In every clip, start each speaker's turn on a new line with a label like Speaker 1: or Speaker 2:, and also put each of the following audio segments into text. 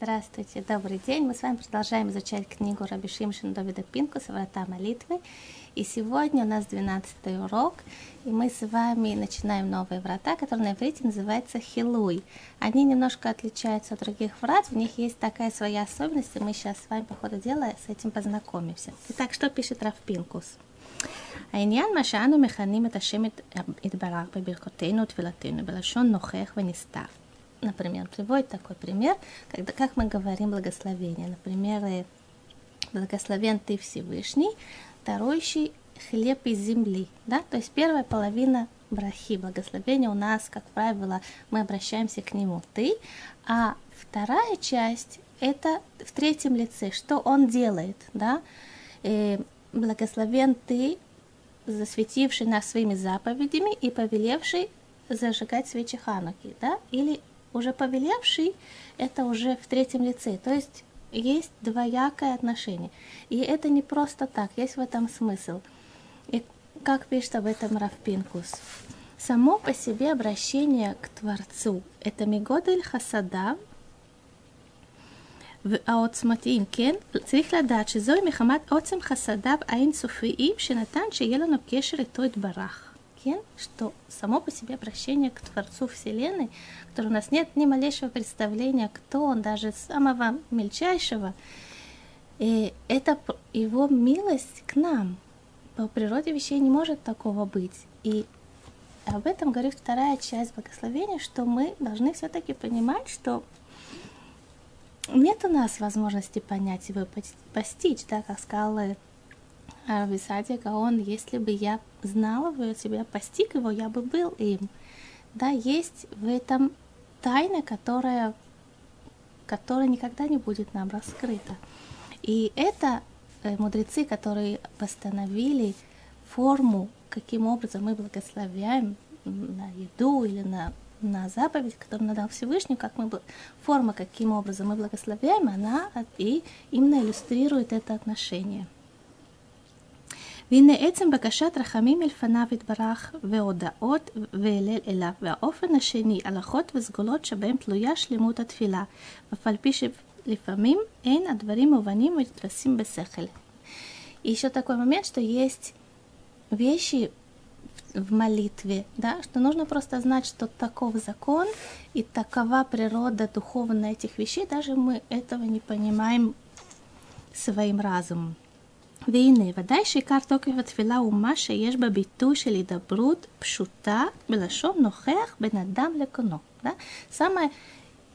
Speaker 1: Здравствуйте, добрый день. Мы с вами продолжаем изучать книгу Раби Шимшин Давида Пинкуса «Врата молитвы». И сегодня у нас 12 урок, и мы с вами начинаем новые врата, которые на иврите называются хилуй. Они немножко отличаются от других врат, в них есть такая своя особенность, и мы сейчас с вами по ходу дела с этим познакомимся. Итак, что пишет Рав Пинкус? העניין מה שאנו מכנים את השם יתברך בברכותינו ותפילתנו בלשון נוכח ונסתר например, приводит такой пример, когда, как мы говорим благословение. Например, э, благословен ты Всевышний, дарующий хлеб из земли. Да? То есть первая половина брахи, благословения у нас, как правило, мы обращаемся к нему ты, а вторая часть это в третьем лице, что он делает, да? И э, благословен ты, засветивший нас своими заповедями и повелевший зажигать свечи Хануки, да? Или уже повелевший, это уже в третьем лице. То есть есть двоякое отношение. И это не просто так, есть в этом смысл. И как пишет об этом Равпинкус. Само по себе обращение к Творцу – это мигодель хасада, העוצמתיים, כן? צריך לדעת שזוהי מחמת עוצם חסדיו האינסופיים שנתן שיהיה לנו קשר איתו יתברך что само по себе обращение к Творцу Вселенной, который у нас нет ни малейшего представления, кто он, даже самого мельчайшего, и это его милость к нам. По природе вещей не может такого быть. И об этом говорит вторая часть благословения, что мы должны все-таки понимать, что нет у нас возможности понять его постичь, да, как сказал Висадия Гаон, если бы я знала бы себя, постиг его, я бы был им. Да, есть в этом тайна, которая, которая никогда не будет нам раскрыта. И это э, мудрецы, которые постановили форму, каким образом мы благословляем на еду или на, на заповедь, которую надал Всевышний, как мы, форма, каким образом мы благословляем, она и именно иллюстрирует это отношение. והנה עצם בקשת רחמים מלפניו יתברך והודאות והלל אליו, והאופן השני, הלכות וסגולות שבהם תלויה שלמות התפילה, אף על פי שלפעמים אין הדברים מובנים ונתפסים בשכל. И еще такой момент, что есть вещи в молитве, да, что нужно просто знать, что таков закон и такова природа духовная этих вещей, даже мы этого не понимаем своим разумом. והנה, ודאי שעיקר תוקף התפילה הוא מה שיש בביטוי של הידברות פשוטה בלשון נוכח בין אדם לקונו. Да? Самое,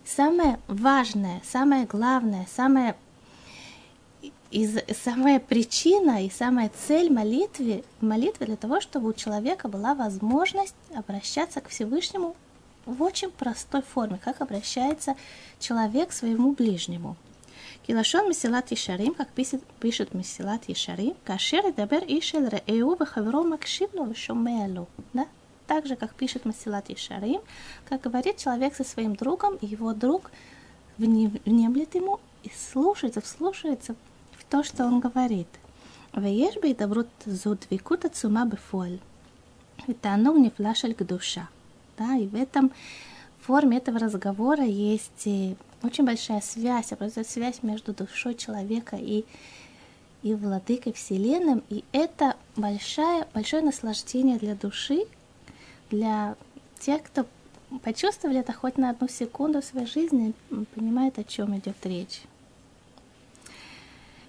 Speaker 1: самое важное, самое главное, самое, из, самая причина и самая цель молитвы, молитвы для того, чтобы у человека была возможность обращаться к Всевышнему в очень простой форме, как обращается человек к своему ближнему. Килашон Месилат Ешарим, как пишет, пишет Месилат Ешарим, Кашер Дабер Ишел Реэу Вахаверо Макшивну Вишумелу. Да? Так же, как пишет Масилат Ишарим, как говорит человек со своим другом, и его друг внемлет ему и слушается, вслушается в то, что он говорит. Веешь бы и добрут зудвикут от сума бефоль. Это оно не флашель к душа. Да, и в этом форме этого разговора есть э, очень большая связь, образуется связь между душой человека и, и владыкой Вселенным, и это большое, большое наслаждение для души, для тех, кто почувствовали это хоть на одну секунду в своей жизни, понимает, о чем идет речь.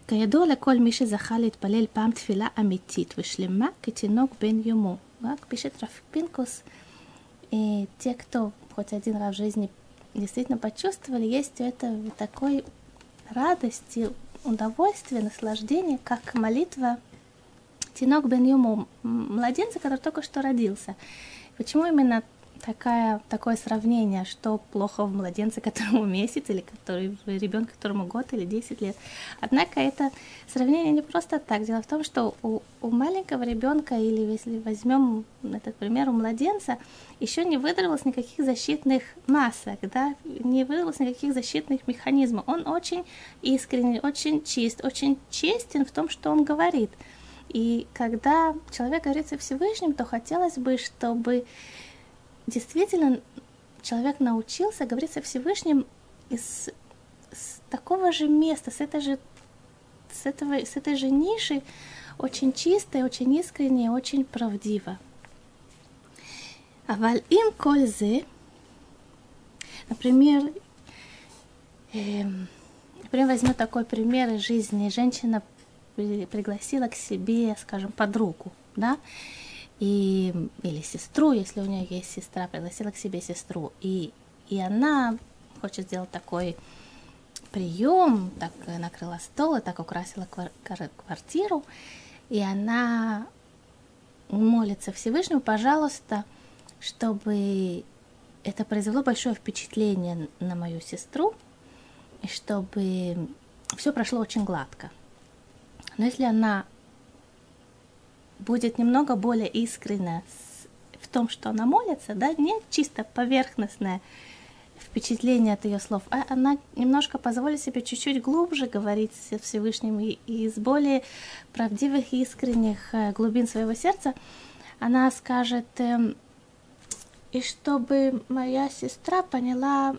Speaker 1: כידוע לכל מי שזכה להתפלל פעם תפילה אמיתית ושלמה כתינוק בן יומו. רק пишет Раф Пинкус, и те, кто хоть один раз в жизни действительно почувствовали, есть у этого такой радости, удовольствие, наслаждение, как молитва Тинок бен Юму, младенца, который только что родился. Почему именно такая, такое сравнение, что плохо в младенце, которому месяц, или который, в ребенке, которому год или 10 лет. Однако это сравнение не просто так. Дело в том, что у, у маленького ребенка, или если возьмем этот пример у младенца, еще не выдавалось никаких защитных масок, да, не выдавалось никаких защитных механизмов. Он очень искренний, очень чист, очень честен в том, что он говорит. И когда человек говорит со Всевышним, то хотелось бы, чтобы действительно человек научился говорить со Всевышним из, с такого же места, с этой же, с, этого, с этой же ниши, очень чисто, очень искренне, очень правдиво. А им кользы, например, э, например, возьму такой пример из жизни. Женщина пригласила к себе, скажем, подругу, да, и, или сестру, если у нее есть сестра, пригласила к себе сестру, и, и она хочет сделать такой прием, так накрыла стол и так украсила квартиру, и она молится Всевышнему, пожалуйста, чтобы это произвело большое впечатление на мою сестру, и чтобы все прошло очень гладко. Но если она будет немного более искренна в том, что она молится, да, не чисто поверхностное впечатление от ее слов, а она немножко позволит себе чуть-чуть глубже говорить с Всевышним и из более правдивых и искренних э, глубин своего сердца, она скажет, эм, и чтобы моя сестра поняла,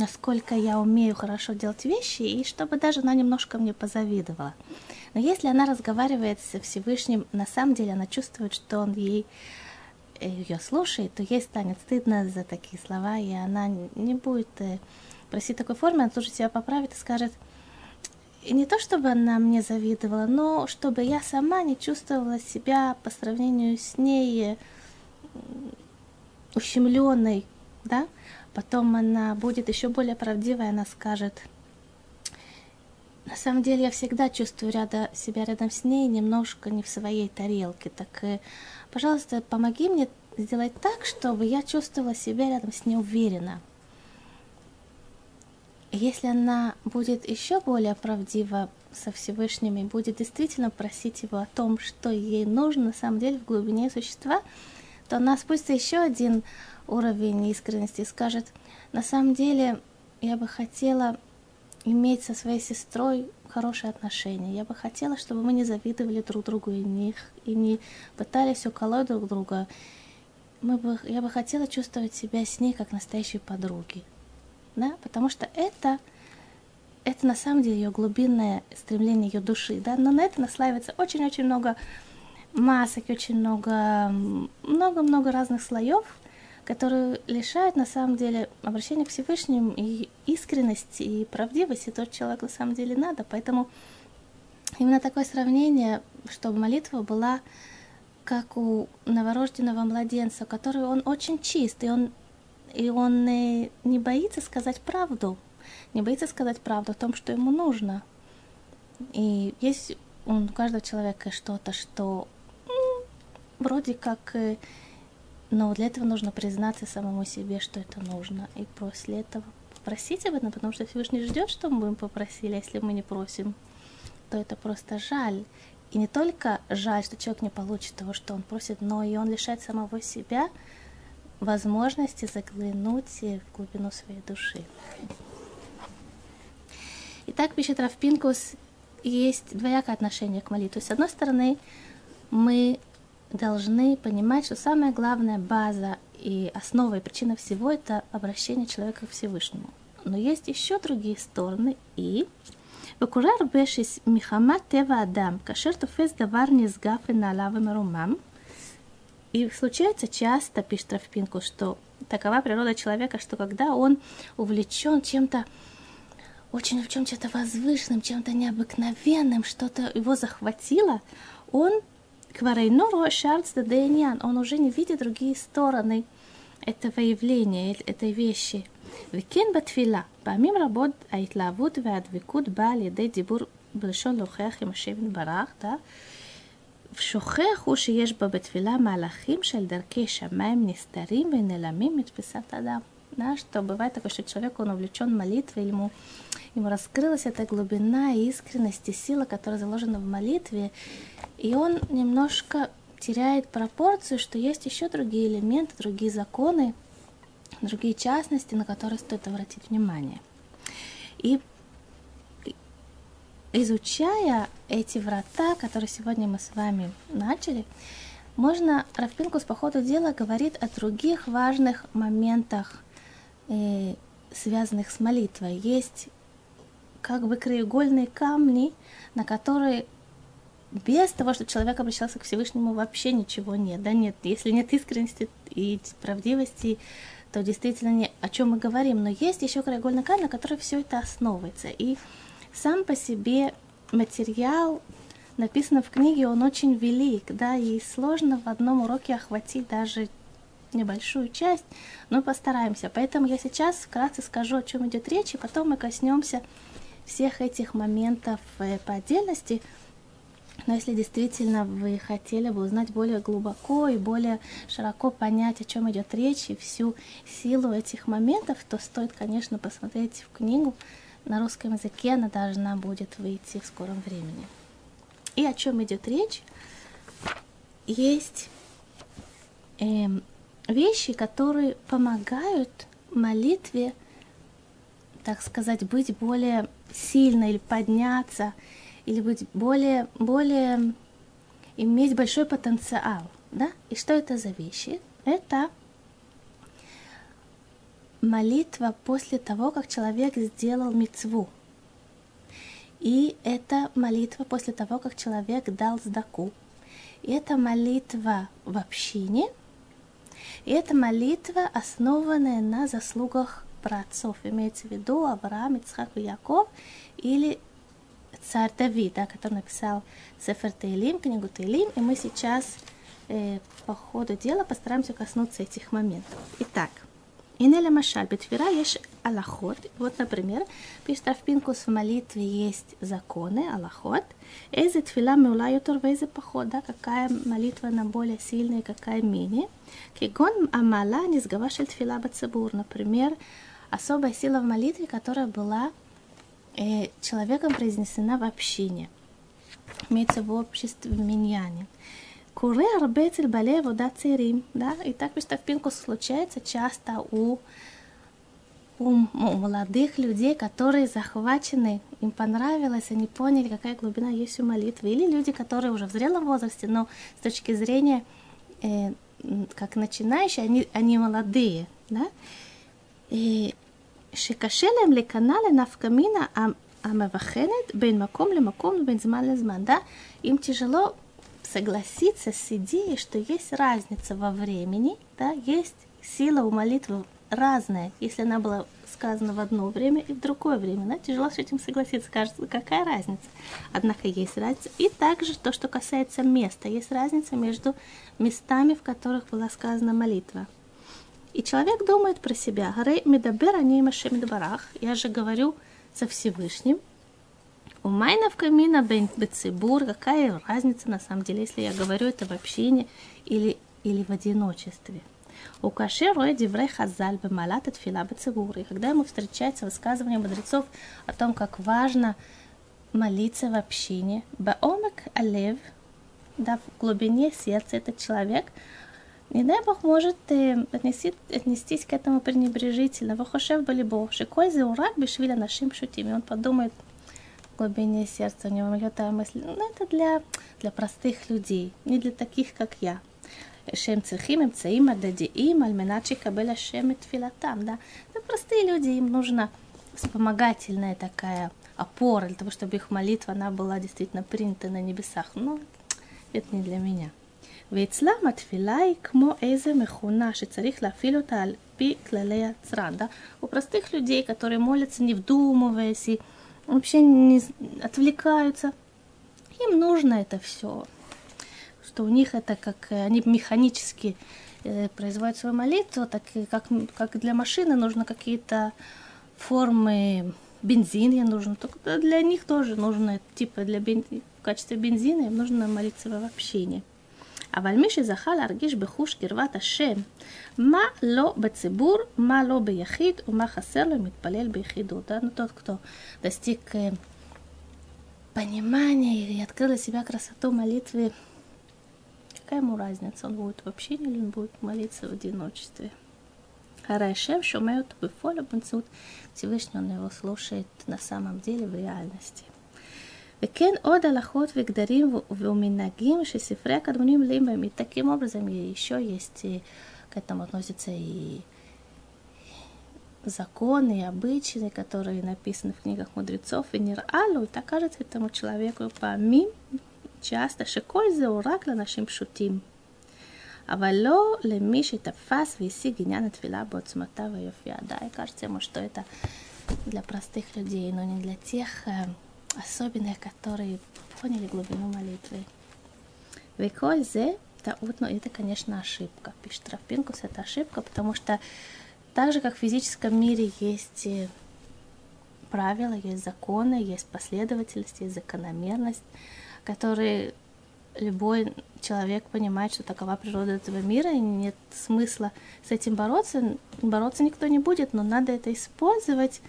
Speaker 1: насколько я умею хорошо делать вещи, и чтобы даже она немножко мне позавидовала. Но если она разговаривает со Всевышним, на самом деле она чувствует, что он ей э, ее слушает, то ей станет стыдно за такие слова, и она не будет э, просить такой формы, она тоже себя поправит и скажет, и не то, чтобы она мне завидовала, но чтобы я сама не чувствовала себя по сравнению с ней ущемленной, да, потом она будет еще более правдивой, она скажет, на самом деле я всегда чувствую рядом, себя рядом с ней немножко не в своей тарелке, так, э, пожалуйста, помоги мне сделать так, чтобы я чувствовала себя рядом с ней уверенно. Если она будет еще более правдива со Всевышним и будет действительно просить его о том, что ей нужно на самом деле в глубине существа, то она спустится еще один уровень искренности скажет, на самом деле я бы хотела иметь со своей сестрой хорошие отношения. Я бы хотела, чтобы мы не завидовали друг другу и не, и не пытались уколоть друг друга. Мы бы, я бы хотела чувствовать себя с ней как настоящей подруги. Да? Потому что это, это на самом деле ее глубинное стремление ее души. Да? Но на это наслаивается очень-очень много масок, очень много, много-много разных слоев, которые лишают на самом деле обращения к Всевышнему и искренности, и правдивости, тот человек на самом деле надо. Поэтому именно такое сравнение, чтобы молитва была как у новорожденного младенца, который он очень чист, и он, и он не, не боится сказать правду, не боится сказать правду о том, что ему нужно. И есть у каждого человека что-то, что вроде как, э, но для этого нужно признаться самому себе, что это нужно, и после этого попросить об этом, потому что Всевышний ждет, что мы будем попросили, а если мы не просим, то это просто жаль. И не только жаль, что человек не получит того, что он просит, но и он лишает самого себя возможности заглянуть в глубину своей души. Итак, пишет Рафпинкус, есть двоякое отношение к молитве. С одной стороны, мы должны понимать, что самая главная база и основа и причина всего это обращение человека к Всевышнему. Но есть еще другие стороны и וקורה הרבה שמחמת טבע אדם, כאשר תופס דבר נשגב ונעלה ומרומם, и случается часто, пишет Травпинку, что такова природа человека, что когда он увлечен чем-то очень в чем-то возвышенным, чем-то необыкновенным, что-то его захватило, он Кварейноро шарц дадейнян, он уже не видит другие стороны этого явления, этой вещи. וכן בתפילה, פעמים רבות ההתלהבות והדבקות באה על ידי דיבור בלשון להוכיח עם השם יתברך, שוכח הוא שיש בה בתפילה מהלכים של דרכי שמיים נסתרים ונעלמים מתפיסת אדם. Да, что бывает такое, что человек, он увлечен молитвой, ему, ему раскрылась эта глубина и искренность и сила, которая заложена в молитве, и он немножко теряет пропорцию, что есть еще другие элементы, другие законы, другие частности, на которые стоит обратить внимание. И изучая эти врата, которые сегодня мы с вами начали, можно, Равпинкус по ходу дела говорит о других важных моментах, э, связанных с молитвой. Есть как бы краеугольные камни, на которые без того, что человек обращался к Всевышнему, вообще ничего нет. Да нет, если нет искренности и правдивости, то действительно не о чем мы говорим. Но есть еще краеугольный камень, на который все это основывается. И сам по себе материал, написано в книге, он очень велик, да, и сложно в одном уроке охватить даже небольшую часть, но постараемся. Поэтому я сейчас вкратце скажу, о чем идет речь, и потом мы коснемся всех этих моментов э, по отдельности. Но если действительно вы хотели бы узнать более глубоко и более широко понять, о чем идет речь и всю силу этих моментов, то стоит, конечно, посмотреть в книгу. На русском языке она должна будет выйти в скором времени. И о чем идет речь? Есть э, вещи, которые помогают молитве, так сказать, быть более сильной или подняться – или быть более, более, иметь большой потенциал, да? И что это за вещи? Это молитва после того, как человек сделал мецву. И это молитва после того, как человек дал сдаку. И это молитва в общине. И это молитва, основанная на заслугах праотцов. Имеется в виду Авраам, Ицхак и Яков. Или царь Давид, да, который написал Сефер Тейлим, книгу Тейлим, и мы сейчас э, по ходу дела постараемся коснуться этих моментов. Итак, Инеля Машаль, Бетфира есть Аллахот. Вот, например, пишет Равпинкус, в молитве есть законы, Аллахот. Эйзе тфила меула ютор вейзе поход, да, какая молитва на более сильная, какая менее. Кигон амала низгавашель тфила бацебур, например, особая сила в молитве, которая была э, человеком произнесена в общине, имеется в обществе в миньяне. Куры арбецель бале вода церим, да, и так что в пинку случается часто у, у, молодых людей, которые захвачены, им понравилось, они поняли, какая глубина есть у молитвы, или люди, которые уже в зрелом возрасте, но с точки зрения э, как начинающие, они, они молодые, да, שקשה להם להיכנע לנפקמינה המבחנת בין מקום למקום ובין זמן לזמן, да? Им тяжело согласиться с идеей, что есть разница во времени, да, есть сила у молитвы разная, если она была сказана в одно время и в другое время. Да? Тяжело с этим согласиться, кажется, какая разница. Однако есть разница. И также то, что касается места. Есть разница между местами, в которых была сказана молитва. И человек думает про себя. Гарей медабер они барах. Я же говорю со Всевышним. У майна в камина бецибур. Какая разница на самом деле, если я говорю это в общине или, или в одиночестве. У каше роя диврей хазаль бемалат от фила бецибур. И когда ему встречается высказывание мудрецов о том, как важно молиться в общине, баомек алев, да, в глубине сердца этот человек – не дай Бог может э, отнести, отнестись к этому пренебрежительно. Вахушев Балибо, Шиколь Заурак Бишвиля нашим шутим. И он подумает в глубине сердца, у него мелькает мысль, ну это для, для простых людей, не для таких, как я. Шем цехим, им цеим, эм ададиим, альменачи кабеля шем и эм тфилатам. Да? Это простые люди, им нужна вспомогательная такая опора, для того, чтобы их молитва, она была действительно принята на небесах. Но это не для меня. ואצלם התפילה היא כמו איזה מכונה שצריך להפעיל אותה על פי כללי הצרן, да? У простых людей, которые молятся, не вдумываясь и вообще не отвлекаются, им нужно это все, что у них это как они механически э, производят свою молитву, так как, как для машины нужно какие-то формы бензина нужно, только для них тоже нужно, типа для бензина, в качестве бензина им нужно молиться в общении. אבל מי שזכה להרגיש בחוש קרבת השם, מה לא בציבור, מה לא ביחיד ומה חסר לו, מתפלל ביחידות. Да? Ну, тот, кто достиг э, понимания и открыл для себя красоту молитвы, какая ему разница, он будет в общении или он будет молиться в одиночестве. Харайшем шумеют бифоля бунцут, Всевышний он его слушает на самом деле в реальности. וכן עוד הלכות וגדרים ומנהגים שספרי הקדמונים מלאים בהם. И таким образом еще есть, к этому относятся и законы и обычаи, которые написаны в книгах мудрецов, и не алу, так кажется этому человеку помим часто, שכל זה הוא רק לאנשים פשוטים. אבל לא למי שתפס והשיג עניין התפילה בעוצמתה ויופייה. Да, и кажется ему, что это для простых людей, но не для тех э, особенных, которые поняли глубину молитвы. Веколь зе таут, но это, конечно, ошибка. Пишет Рафпинкус, это ошибка, потому что так же, как в физическом мире есть правила, есть законы, есть последовательность, есть закономерность, которые любой человек понимает, что такова природа этого мира, и нет смысла с этим бороться. Бороться никто не будет, но надо это использовать,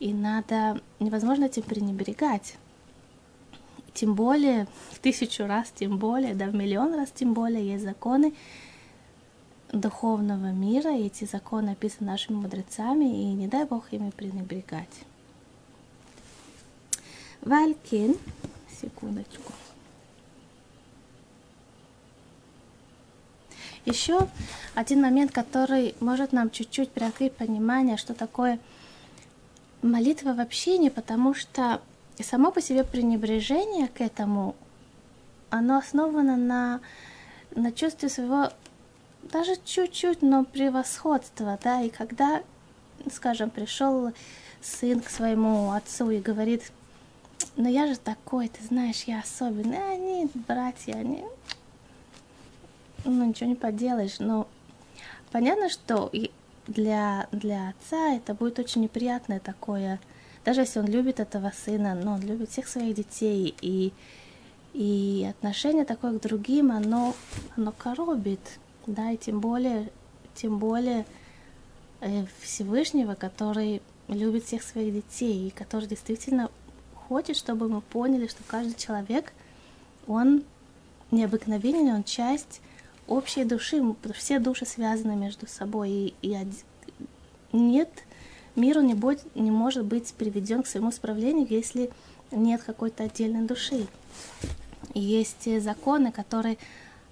Speaker 1: и надо невозможно этим пренебрегать. Тем более, в тысячу раз, тем более, да в миллион раз, тем более, есть законы духовного мира, и эти законы описаны нашими мудрецами, и не дай Бог ими пренебрегать. Валькин, секундочку. Еще один момент, который может нам чуть-чуть приоткрыть понимание, что такое молитва в общении, потому что само по себе пренебрежение к этому, оно основано на, на чувстве своего даже чуть-чуть, но превосходства, да, и когда, скажем, пришел сын к своему отцу и говорит, ну я же такой, ты знаешь, я особенный, а они, братья, они, ну ничего не поделаешь, но понятно, что для, для отца это будет очень неприятное такое, даже если он любит этого сына, но он любит всех своих детей, и, и отношение такое к другим, оно, оно коробит, да, и тем более, тем более э, Всевышнего, который любит всех своих детей, и который действительно хочет, чтобы мы поняли, что каждый человек, он необыкновенен, он часть общей души, все души связаны между собой, и, и нет, мир не, будет, не может быть приведен к своему справлению, если нет какой-то отдельной души. Есть законы, которые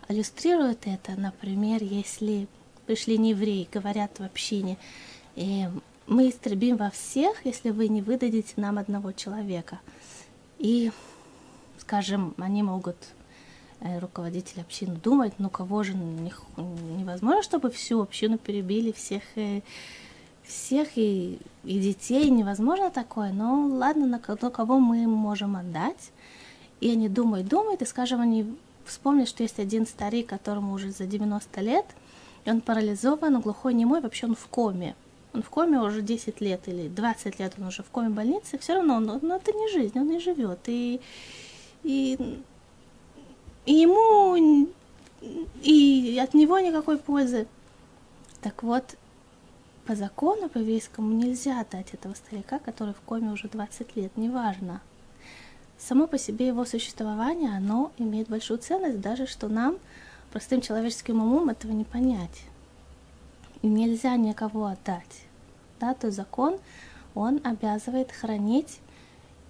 Speaker 1: иллюстрируют это. Например, если пришли не евреи, говорят в общине, и мы истребим во всех, если вы не выдадите нам одного человека. И, скажем, они могут Э, руководитель общины думать, ну кого же невозможно, чтобы всю общину перебили, всех, э, всех и, и детей, невозможно такое, но ладно, на кого мы можем отдать. И они думают, думают, и, скажем, они вспомнят, что есть один старик, которому уже за 90 лет, и он парализован, глухой, немой, вообще он в коме. Он в коме уже 10 лет или 20 лет, он уже в коме больницы, все равно, но, но это не жизнь, он и живет. И, и и ему и от него никакой пользы. Так вот, по закону, по еврейскому, нельзя дать этого старика, который в коме уже 20 лет, неважно. Само по себе его существование, оно имеет большую ценность, даже что нам, простым человеческим умом, этого не понять. И нельзя никого отдать. Да, то закон, он обязывает хранить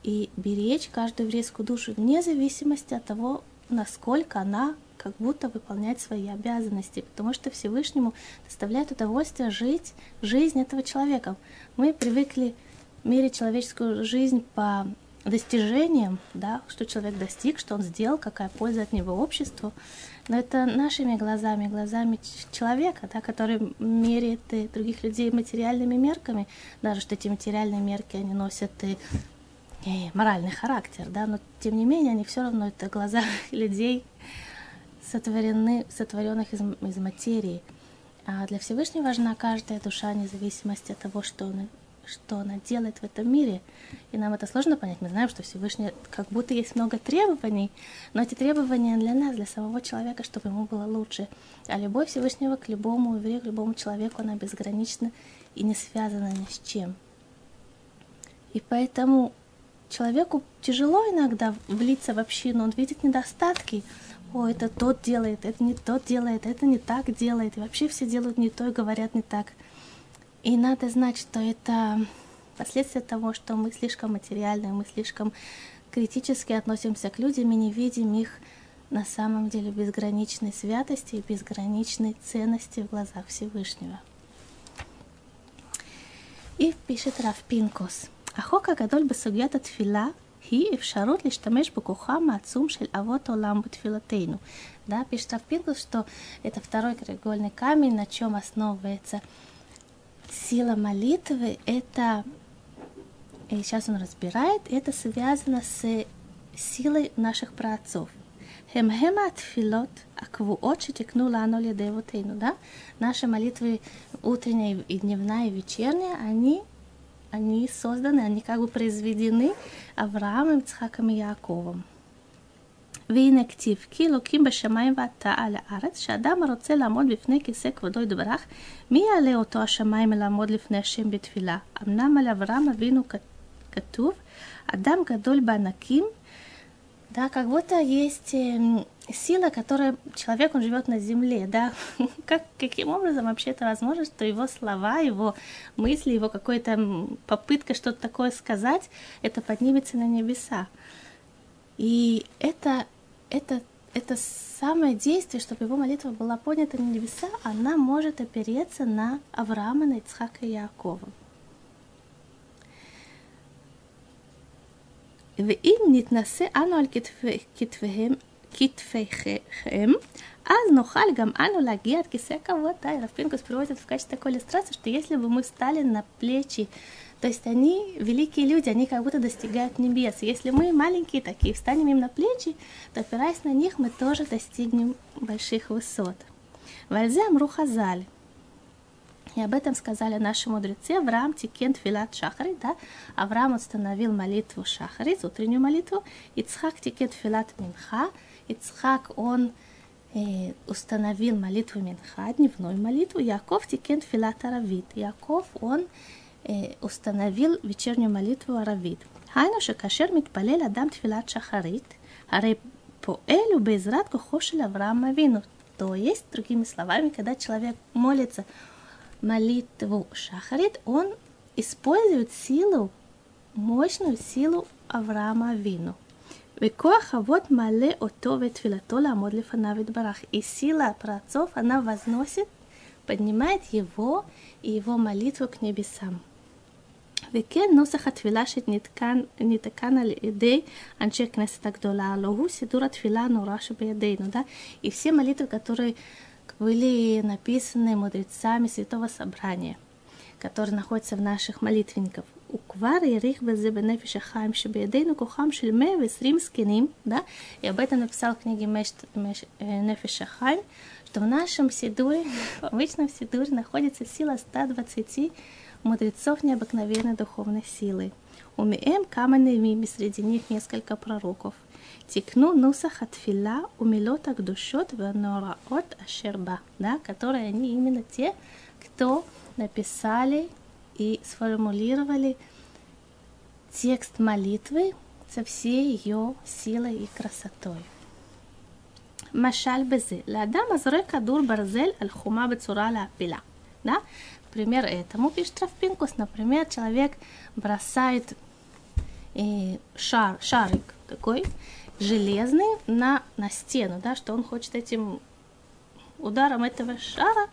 Speaker 1: и беречь каждую еврейскую душу вне зависимости от того, насколько она как будто выполняет свои обязанности, потому что Всевышнему доставляет удовольствие жить жизнь этого человека. Мы привыкли мерить человеческую жизнь по достижениям, да, что человек достиг, что он сделал, какая польза от него обществу. Но это нашими глазами, глазами человека, да, который меряет других людей материальными мерками, даже что эти материальные мерки они носят и и моральный характер, да, но тем не менее они все равно это глаза людей сотворены, сотворенных из, из материи. А для Всевышнего важна каждая душа, вне зависимости от того, что, он, что она делает в этом мире. И нам это сложно понять. Мы знаем, что Всевышний, как будто есть много требований, но эти требования для нас, для самого человека, чтобы ему было лучше. А любовь Всевышнего к любому еврею, к любому человеку, она безгранична и не связана ни с чем. И поэтому Человеку тяжело иногда влиться в общину, он видит недостатки. О, это тот делает, это не тот делает, это не так делает. И вообще все делают не то и говорят не так. И надо знать, что это последствия того, что мы слишком материальны, мы слишком критически относимся к людям и не видим их на самом деле безграничной святости и безграничной ценности в глазах Всевышнего. И пишет Раф Пинкус. החוק הגדול בסוגיית התפילה היא אפשרות להשתמש בכוחם העצום של אבות עולם בתפילותינו. Да, пишет Рафпинкус, что это второй краеугольный камень, на чем основывается сила молитвы. Это, и сейчас он разбирает, это связано с силой наших праотцов. הם הם התפילות הקבועות שתקנו לנו על ידי אבותינו, да? Наши молитвы утренняя и дневная, и вечерняя, они они созданы, они как бы произведены Авраамом, Ицхаком и Яковом. והנה כתיב, כי אלוקים בשמיים ואתה על הארץ, שאדם הרוצה לעמוד בפני כיסא כבודו יתברך, מי יעלה אותו השמיים לעמוד לפני השם בתפילה? אמנם על אברהם אבינו כתוב, אדם гдоль בענקים, да, как будто есть сила, которая человек, он живет на земле, да, как, каким образом вообще это возможно, что его слова, его мысли, его какая-то попытка что-то такое сказать, это поднимется на небеса. И это, это, это самое действие, чтобы его молитва была поднята на небеса, она может опереться на Авраама, на Ицхака и Якова. ואם נתנשא אנו על כתפיהם китфейхем, אז נוכל גם אנו להגיע עד כיסא הכבוד. Да, и Рафпинкус приводит в качестве такой иллюстрации, что если бы мы встали на плечи, то есть они, великие люди, они как будто достигают небес. Если мы маленькие такие, встанем им на плечи, то опираясь на них, мы тоже достигнем больших высот. Вальзем Рухазаль. И об этом сказали наши мудрецы. Авраам тикент филат шахри, да? Авраам установил молитву шахри, утреннюю молитву. Ицхак тикент филат минха. Ицхак, он э, установил молитву минха, дневную молитву. Яков тикент филат аравит. Яков, он э, установил вечернюю молитву аравит. Хайну шакашер митпалель адам тфилат шахарит. Аре поэлю безрат кохошель Авраам Авину. То есть, другими словами, когда человек молится молитву Шахарит, он использует силу, мощную силу Авраама Вину. Векоха вот мале отовет филатола амодли фанавит барах. И сила праотцов, она возносит, поднимает его и его молитву к небесам. וכן נוסח התפילה שנתקן על ידי אנשי הכנסת הגדולה, הלוא הוא סידור התפילה הנורא שבידינו, да? И все молитвы, которые были написаны мудрецами Святого Собрания, которые находятся в наших молитвенниках. Уквар и Рихбет Зебенефиша Хайм Шабиадейну Кухам Шельме Весрим Скиним, да, и об этом написал в книге Меш, э, Меш, Нефиша Хайм, что в нашем Сидуре, в обычном Сидуре находится сила 120 мудрецов необыкновенной духовной силы. Умеем каменными, среди них несколько пророков. Тикну нусах атфила умилот агдушот ванораот ашерба, да, которые они именно те, кто написали и сформулировали текст молитвы со всей ее силой и красотой. משל בזה, לאדם הזורק כדור ברזל על חומה בצורה להפילה. Да? Пример этому пишет Травпинкус. Например, человек бросает э, шар, шарик такой железный на, на стену, да, что он хочет этим ударом этого шара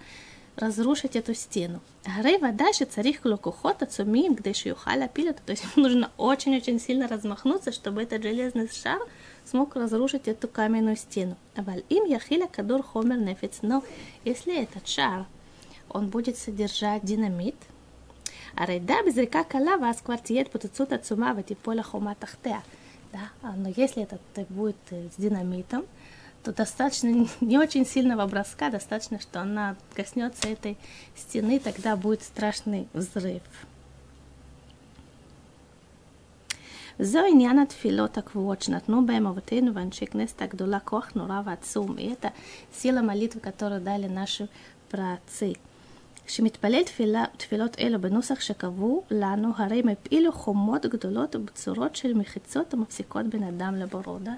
Speaker 1: разрушить эту стену. Грейва дальше царих клокухот отсумим, где шиюхаля пилят. То есть нужно очень-очень сильно размахнуться, чтобы этот железный шар смог разрушить эту каменную стену. Аваль им яхиля кадур хомер нефиц. Но если этот шар, он будет содержать динамит, а рейда без река кала вас квартиет потуцут отсума в эти поля хома тахтея. Да? Но если это будет с динамитом, то достаточно не очень сильного броска, достаточно, что она коснется этой стены, тогда будет страшный взрыв. זו עניין התפילות הקבועות שנתנו בהם אבותינו ואנשי כנסת הגדולה כוח נורא ועצום. И это сила молитвы, которую дали наши праотцы. כשמתפלל תפילה, תפילות אלו בנוסח שקבעו לנו, הרי הם הפעילו חומות גדולות ובצורות של מחיצות המפסיקות בין אדם לבורו. Да?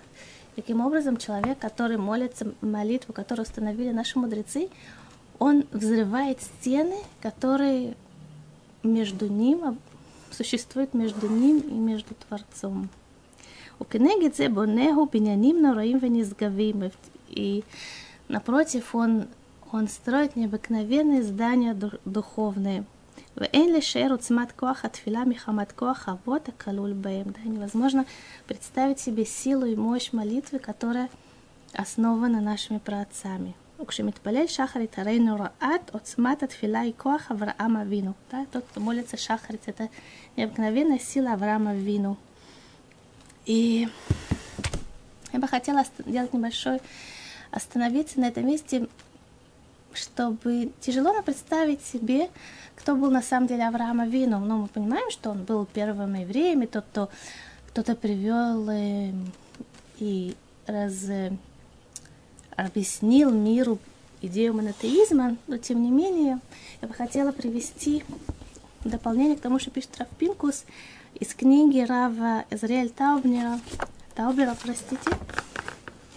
Speaker 1: Таким образом, человек, который молится молитву, которую установили наши мудрецы, он взрывает стены, которые между ним, существуют между ним и между Творцом. וכנגד זה בונהו בניינים נוראים ונשגבים. И напротив, он, он строит необыкновенные здания духовные. ואין לשער עוצמת כוח התפילה מחמת כוח אבות הכלול бэм. Да, невозможно представить себе силу и мощь молитвы, которая основана нашими праотцами. וכשמתפלל שחרית הרינו רעת עוצמת התפילה היא כוח אברהם אבינו. Да, тот, кто молится шахарит, это необыкновенная сила Авраама Вину. И я бы хотела сделать небольшой, остановиться на этом месте, чтобы тяжело нам представить себе, кто был на самом деле Авраама Вину. Но мы понимаем, что он был первым евреем, и тот, кто кто-то привел э, и раз, э, объяснил миру идею монотеизма, но тем не менее я бы хотела привести дополнение к тому, что пишет Рафпинкус из книги Рава Эзраэль Таубнера, Таубера, простите,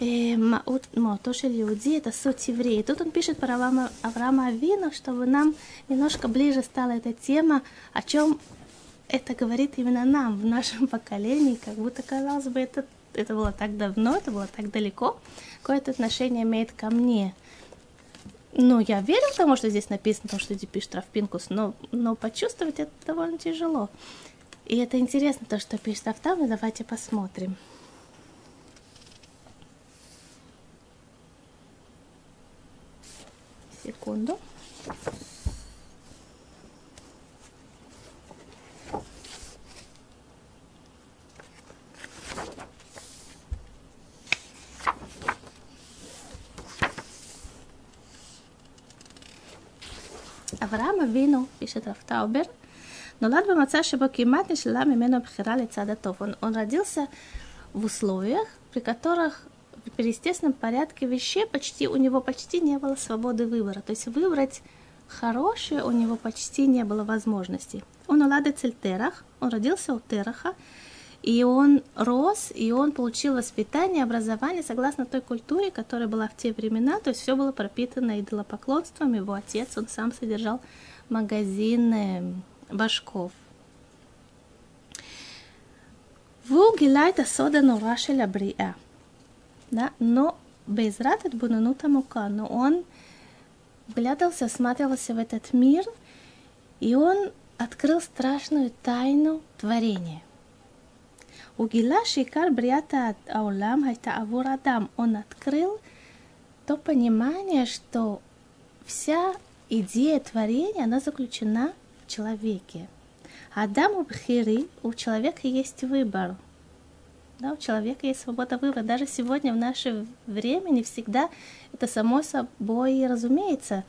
Speaker 1: Маото шель Иуди, это суть евреи. Тут он пишет про Авраама, Авраама Авину, чтобы нам немножко ближе стала эта тема, о чем это говорит именно нам, в нашем поколении, как будто, казалось бы, это, это было так давно, это было так далеко, какое-то отношение имеет ко мне. Ну, я верю тому, что здесь написано, то, что здесь пишет Рафпинкус, но, но почувствовать это довольно тяжело. И это интересно, то, что пишет Автам, давайте посмотрим. Секунду. אברהם אבינו, פשט רב טאובר, נולד במצב שבו כמעט נשללה ממנו הבחירה לצד הטוב. Он, он родился в условиях, при которых и при естественном порядке вещей почти, у него почти не было свободы выбора. То есть выбрать хорошее у него почти не было возможности. Он уладецель Терах, он родился у Тераха, и он рос, и он получил воспитание, образование согласно той культуре, которая была в те времена, то есть все было пропитано идолопоклонством. Его отец, он сам содержал магазины башков. Ву сода нурашеля бриа да, но Безрат Бунанут Амука, но он вглядывался, осматривался в этот мир, и он открыл страшную тайну творения. У Гила Шикар Бриата Аулам Хайта Авур Адам, он открыл то понимание, что вся идея творения, она заключена в человеке. Адам у Бхири, у человека есть выбор – да, у человека есть свобода выбора. Даже сегодня, в наше время, не всегда это само собой разумеется.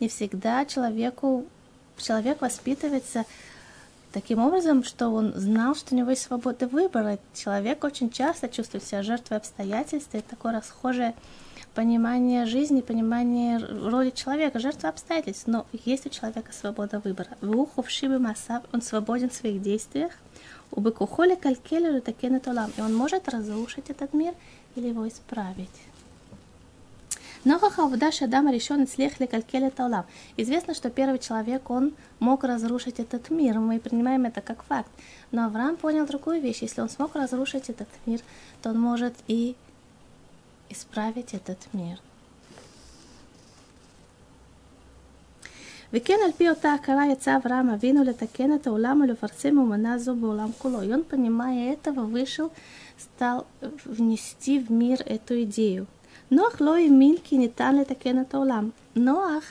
Speaker 1: Не всегда человеку, человек воспитывается таким образом, что он знал, что у него есть свобода выбора. Человек очень часто чувствует себя жертвой обстоятельств. Это такое расхожее понимание жизни, понимание роли человека, жертва обстоятельств. Но есть у человека свобода выбора. В уху, в шибе масав, он свободен в своих действиях. У быкухоли калькелю такенет олам. И он может разрушить этот мир или его исправить. Нохаха Авдаш Адам решен слех лекалькель таулам. Известно, что первый человек, он мог разрушить этот мир. Мы принимаем это как факт. Но Авраам понял другую вещь. Если он смог разрушить этот мир, то он может и исправить этот мир. וכן על пи אותה הכרה יצא אברהם אבינו לתקן את העולם ולפרסם אמונה זו בעולם куло. И он, понимая этого, вышел, стал внести в мир эту идею. Ноах ло имин ки нитан לתקן את העולם. Ноах,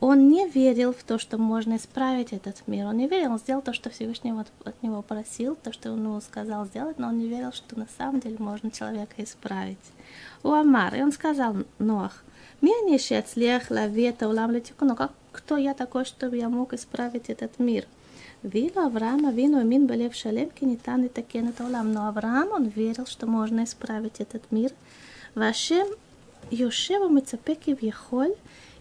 Speaker 1: он не верил в то, что можно исправить этот мир. Он не верил, он сделал то, что Всевышний от, от него просил, то, что он ему сказал сделать, но он не верил, что на самом деле можно человека исправить. У Амар, и он сказал Ноах, «Меня не шецлех лавета улам летикуну, как кто я такой, чтобы я мог исправить этот мир. Вилу Авраама, вину мин балев шалем, кинитан и такен это улам. Но Авраам, он верил, что можно исправить этот мир. Вашем Йошева Мицапеки Вьехоль,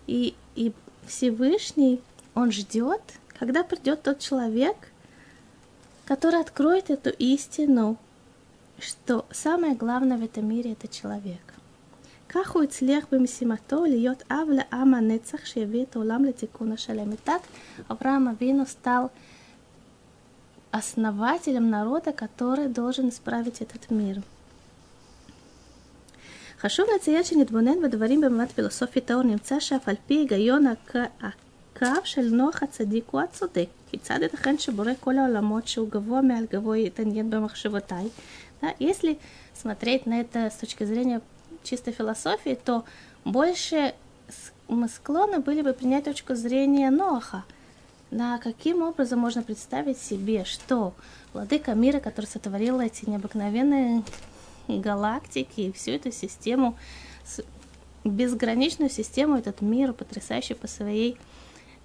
Speaker 1: и, и Всевышний, он ждет, когда придет тот человек, который откроет эту истину, что самое главное в этом мире это человек. כך הוא הצליח במשימתו להיות אב לעם הנצח שהביא את העולם לתיקון השלם. И так Авраам Авину стал основателем народа, который должен исправить этот мир. חשוב לציין שנתבונן בדברים במבט פילוסופי טהור, נמצא שאף על פי היגיון הקו של נוח הצדיק הוא הצודק. כיצד ייתכן שבורא כל העולמות שהוא гвоа מעל гвоа יתעניין במחשבותיי? Да, если смотреть на это с точки зрения чистой философии, то больше мы склонны были бы принять точку зрения Ноаха. На каким образом можно представить себе, что владыка мира, который сотворил эти необыкновенные галактики и всю эту систему, безграничную систему, этот мир, потрясающий по своей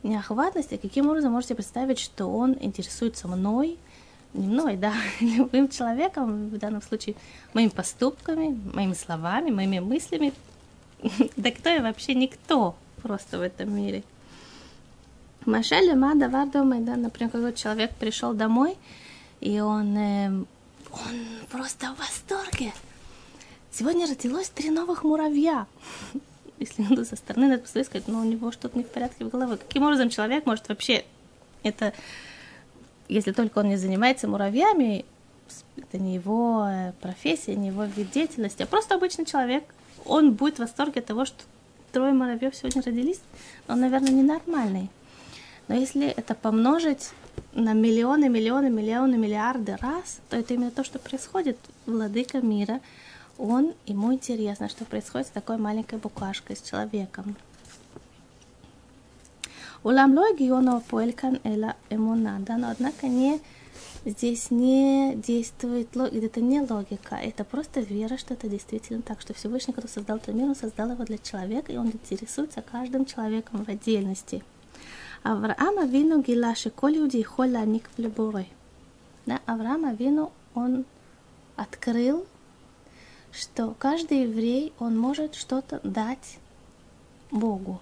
Speaker 1: неохватности, каким образом можете представить, что он интересуется мной, не мной, да, любым человеком, в данном случае моими поступками, моими словами, моими мыслями. да кто я вообще никто просто в этом мире. Машель Ма Давар дома, да, например, когда человек пришел домой, и он, э, он просто в восторге. Сегодня родилось три новых муравья. Если ну, со стороны надо посмотреть, сказать, ну, у него что-то не в порядке в голове. Каким образом человек может вообще это, если только он не занимается муравьями, это не его э, профессия, не его вид деятельности, а просто обычный человек, он будет в восторге от того, что трое муравьев сегодня родились, он, наверное, ненормальный. Но если это помножить на миллионы, миллионы, миллионы, миллиарды раз, то это именно то, что происходит. Владыка мира – он, ему интересно, что происходит с такой маленькой букашкой, с человеком. Улам логионова поэлькан эла эмунада, но однако не здесь не действует логика, это не логика, это просто вера, что это действительно так, что Всевышний, который создал этот мир, он создал его для человека, и он интересуется каждым человеком в отдельности. Авраам Авину гила шеколь юди холя ник в Да, Авраам Авину, он открыл что каждый еврей, он может что-то дать Богу.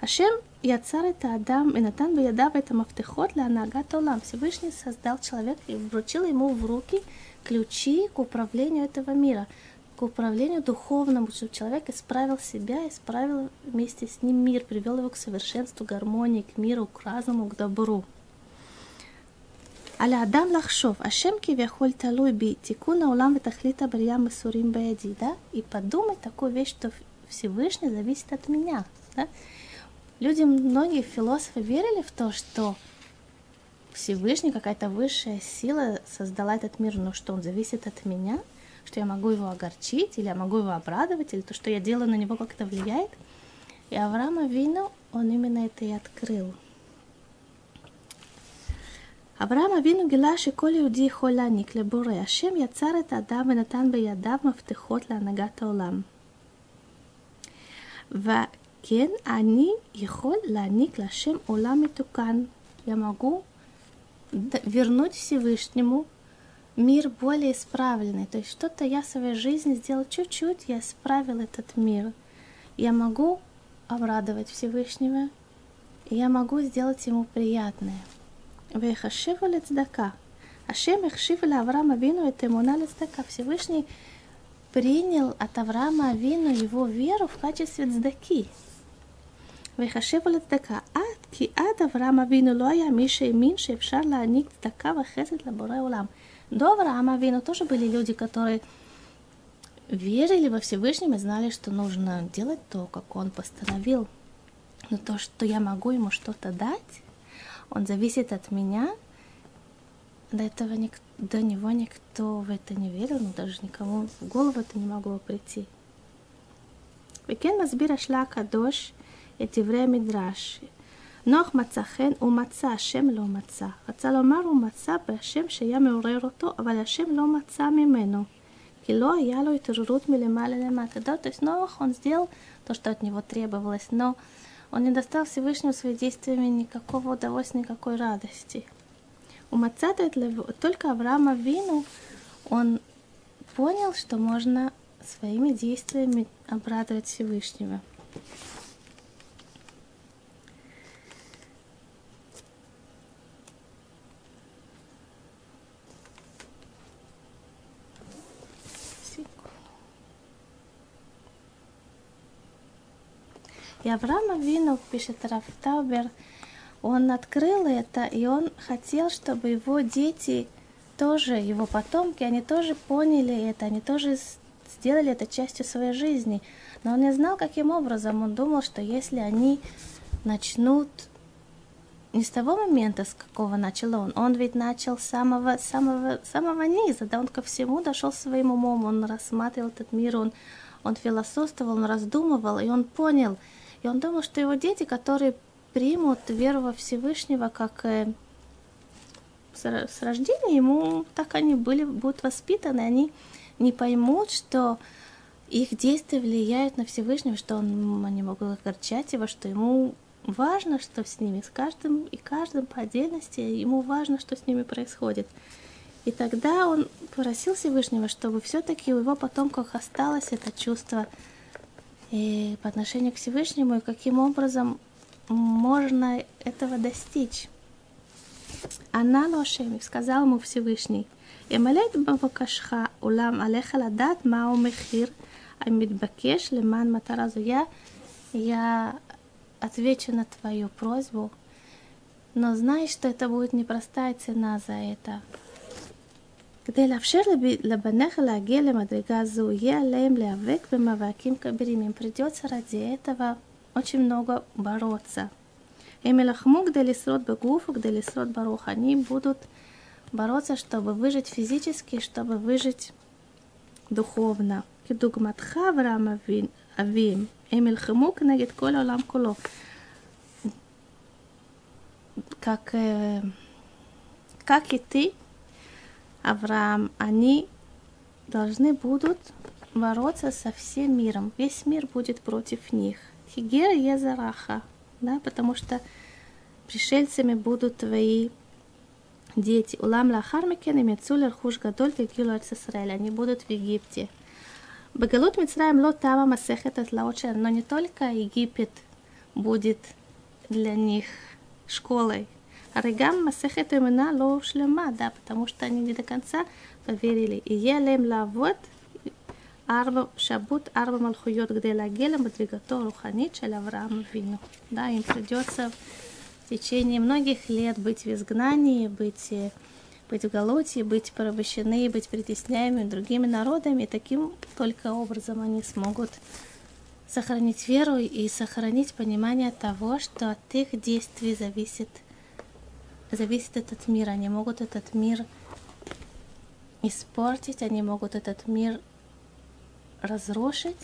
Speaker 1: Ашем яцар это Адам и Натан Баядав это мафтехот для Анагат Олам. Всевышний создал человека и вручил ему в руки ключи к управлению этого мира, к управлению духовному, чтобы человек исправил себя, исправил вместе с ним мир, привел его к совершенству, гармонии, к миру, к разуму, к добру. על האדם לחשוב, השם כביכול תלוי בי, תיקון העולם ותכלית הבריאה מסורים בידי, да? И подумать такую вещь, что Всевышний зависит от меня, да? Люди, многие философы верили в то, что Всевышний, какая-то высшая сила создала этот мир, но что он зависит от меня, что я могу его огорчить, или я могу его обрадовать, или то, что я делаю, на него как-то влияет. И Авраама Вину, он именно это и открыл. Авраама Вину гилаши коли уди хола никле буре, ашем яцар это адам и натан бы ядав мавтыхот ла нагата олам. וכן, אני יכול להעניק להשם עולם מתוקן. Я могу вернуть Всевышнему мир более исправленный. То есть что-то я в своей жизни сделал чуть-чуть, я исправил этот мир. Я могу обрадовать Всевышнего, и я могу сделать ему приятное. ויחשבו לצדקה. Ашем החשיב לאברהם אבינו את אמונה לצדקה. Всевышний принял от Авраама Авину его веру в качестве цдаки. ויחשבו לצדקה. עד כי עד אברהם אבינו לא היה מי שהאמין שאפשר להעניק צדקה וחסד לבורא עולם. До Авраама Авину тоже были люди, которые верили во Всевышнем и знали, что нужно делать то, как он постановил. Но то, что я могу ему что-то дать, он зависит от меня. До этого ник- до него никто в это не верил, но даже никому в голову это не могло прийти. וכן מסביר השלה הקדוש את דברי המדרש. נוח מצא חן ומצא, השם לא מצא. רצה לומר הוא מצא בהשם שהיה מעורר אותו, אבל השם לא מצא ממנו. כי לא היה לו התעוררות מלמעלה למטה. Да, то есть Нох, он сделал то, что от него требовалось, но он не достал Всевышнему своими действиями никакого удовольствия, никакой радости. У Мацата только Авраама Вину он понял, что можно своими действиями обрадовать Всевышнего. И Авраам Авину, пишет Рафтаубер, он открыл это, и он хотел, чтобы его дети тоже, его потомки, они тоже поняли это, они тоже сделали это частью своей жизни. Но он не знал, каким образом. Он думал, что если они начнут не с того момента, с какого начал он. Он ведь начал с самого, самого, самого низа, да, он ко всему дошел своим умом, он рассматривал этот мир, он, он философствовал, он раздумывал, и он понял, он думал, что его дети, которые примут веру во Всевышнего, как э, с рождения ему так они были, будут воспитаны, они не поймут, что их действия влияют на Всевышнего, что он, они могут огорчать его, что ему важно, что с ними, с каждым и каждым по отдельности, ему важно, что с ними происходит. И тогда он просил Всевышнего, чтобы все-таки у его потомков осталось это чувство и по отношению к Всевышнему и каким образом можно этого достичь. Она лошемик, сказал ему Всевышний, «Эмалет бавакашха улам алеха ладат мау мехир амидбакеш леман матаразу». Я, я отвечу на твою просьбу, но знай, что это будет непростая цена за это. כדי לאפשר לבניך להגיע למדרגה זו, יהיה עליהם להיאבק במאבקים כבירים. им придется ради этого очень много бороться. הם ילחמו כדי לשרוד בגוף וכדי לשרוד ברוח. Они будут бороться, чтобы выжить физически, чтобы выжить духовно. כדוגמתך אברהם אביהם, הם ילחמו כנגד כל העולם כולו. Как, э, как и ты, Авраам, они должны будут бороться со всем миром. Весь мир будет против них. Хигер Езараха, да, потому что пришельцами будут твои дети. Улам лахармикен и мецулер хуш гадоль вегилу Израиль. Они будут в Египте. Багалут Мицраем ло тама масехет атлаочер, но не только Египет будет для них школой. Арегам масехет имена лов шлема, да, потому что они не до конца поверили. И елем лавот арба шабут арба малхуйот где лагелем бодригато руханит шель Авраам вину. Да, им придется в течение многих лет быть в изгнании, быть э, быть в голоте, быть порабощены, быть притесняемыми другими народами. И таким только образом они смогут сохранить веру и сохранить понимание того, что от их действий зависит зависит этот мир. Они могут этот мир испортить, они могут этот мир разрушить,